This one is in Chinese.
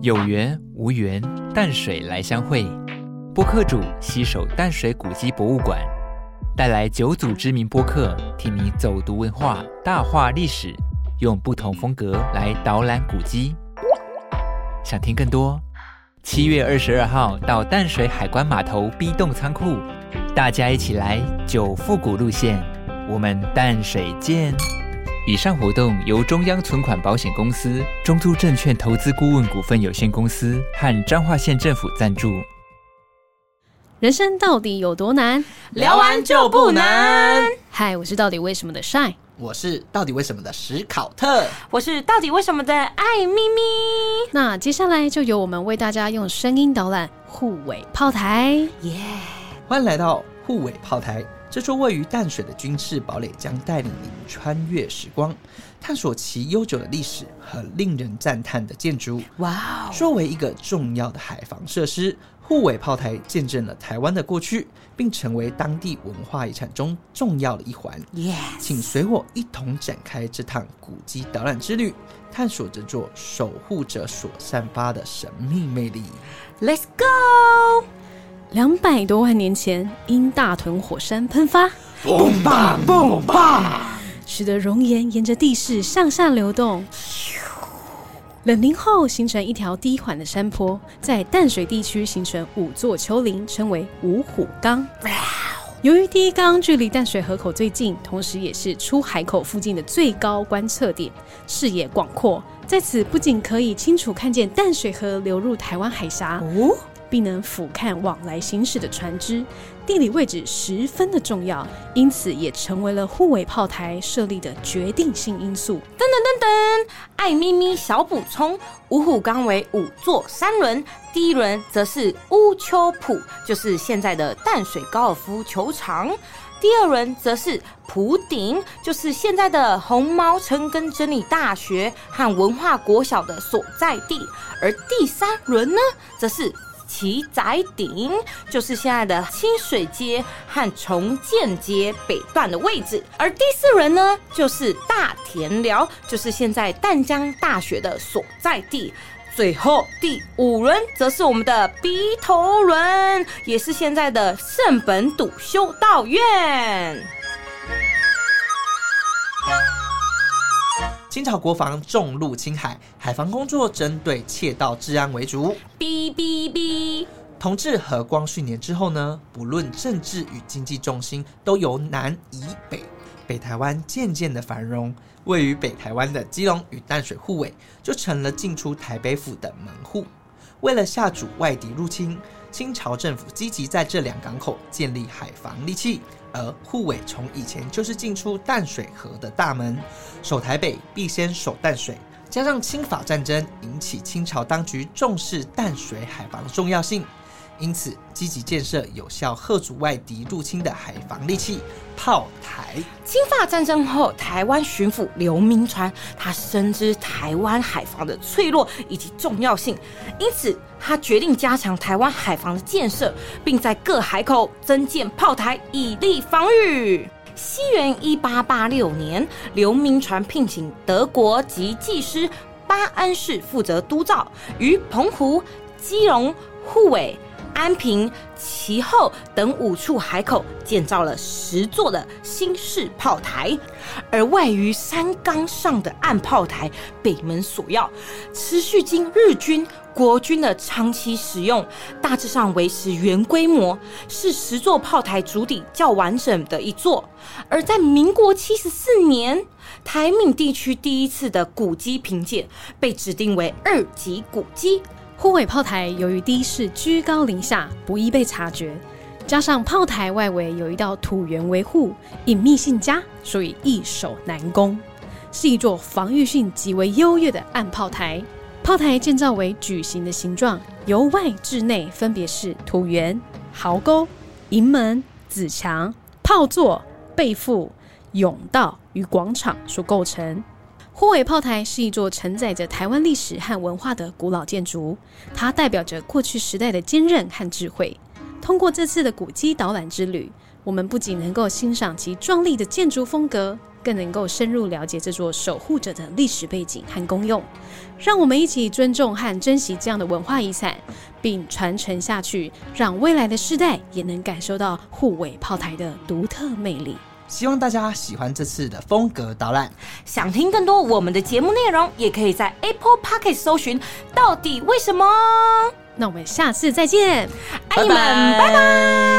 有缘无缘，淡水来相会。播客主携手淡水古迹博物馆，带来九组知名播客，替你走读文化、大话历史，用不同风格来导览古迹。想听更多？七月二十二号到淡水海关码头 B 栋仓库，大家一起来九复古路线，我们淡水见。以上活动由中央存款保险公司、中租证券投资顾问股份有限公司和彰化县政府赞助。人生到底有多难？聊完就不难。嗨，我是到底为什么的 Shine，我是到底为什么的史考特，我是到底为什么的艾咪咪。那接下来就由我们为大家用声音导览护尾炮台。耶！欢迎来到护尾炮台。这座位于淡水的军事堡垒将带领您穿越时光，探索其悠久的历史和令人赞叹的建筑。哇哦！作为一个重要的海防设施，护尾炮台见证了台湾的过去，并成为当地文化遗产中重要的一环。耶！请随我一同展开这趟古迹导览之旅，探索这座守护者所散发的神秘魅力。Let's go！两百多万年前，因大屯火山喷发，嘣吧嘣吧，使得熔岩沿着地势向下流动。冷凝后形成一条低缓的山坡，在淡水地区形成五座丘陵，称为五虎冈。由于第一冈距离淡水河口最近，同时也是出海口附近的最高观测点，视野广阔，在此不仅可以清楚看见淡水河流入台湾海峡，哦，并能俯瞰往来行驶的船只，地理位置十分的重要，因此也成为了护卫炮台设立的决定性因素。噔噔噔噔！爱咪咪小补充：五虎冈为五座山轮，第一轮则是乌丘浦，就是现在的淡水高尔夫球场。第二轮则是普顶，就是现在的红毛城跟真理大学和文化国小的所在地。而第三轮呢，则是旗仔顶，就是现在的清水街和重建街北段的位置。而第四轮呢，就是大田寮，就是现在淡江大学的所在地。最后第五轮则是我们的鼻头轮，也是现在的圣本笃修道院。清朝国防重入青海，海防工作针对窃盗治安为主。哔哔哔！同治和光绪年之后呢，不论政治与经济重心都由南移北，北台湾渐渐的繁荣。位于北台湾的基隆与淡水护卫就成了进出台北府的门户。为了吓阻外敌入侵，清朝政府积极在这两港口建立海防利器。而护卫从以前就是进出淡水河的大门，守台北必先守淡水。加上清法战争引起清朝当局重视淡水海防的重要性，因此积极建设有效遏阻外敌入侵的海防利器——炮台。清法战争后，台湾巡抚刘铭传他深知台湾海防的脆弱以及重要性，因此他决定加强台湾海防的建设，并在各海口增建炮台以利防御。西元一八八六年，刘铭传聘请德国籍技师巴恩士负责督造，于澎湖、基隆、护尾。安平、其后等五处海口建造了十座的新式炮台，而位于山冈上的暗炮台北门锁要，持续经日军、国军的长期使用，大致上维持原规模，是十座炮台主体较完整的一座。而在民国七十四年，台闽地区第一次的古迹评鉴被指定为二级古迹。护卫炮台由于地势居高临下，不易被察觉，加上炮台外围有一道土垣维护，隐秘性佳，所以易守难攻，是一座防御性极为优越的暗炮台。炮台建造为矩形的形状，由外至内分别是土垣、壕沟、营门、子墙、炮座、背腹、甬道与广场所构成。护卫炮台是一座承载着台湾历史和文化的古老建筑，它代表着过去时代的坚韧和智慧。通过这次的古迹导览之旅，我们不仅能够欣赏其壮丽的建筑风格，更能够深入了解这座守护者的历史背景和功用。让我们一起尊重和珍惜这样的文化遗产，并传承下去，让未来的世代也能感受到护尾炮台的独特魅力。希望大家喜欢这次的风格导览。想听更多我们的节目内容，也可以在 Apple p o c k e t 搜寻“到底为什么”。那我们下次再见，爱你们，拜拜。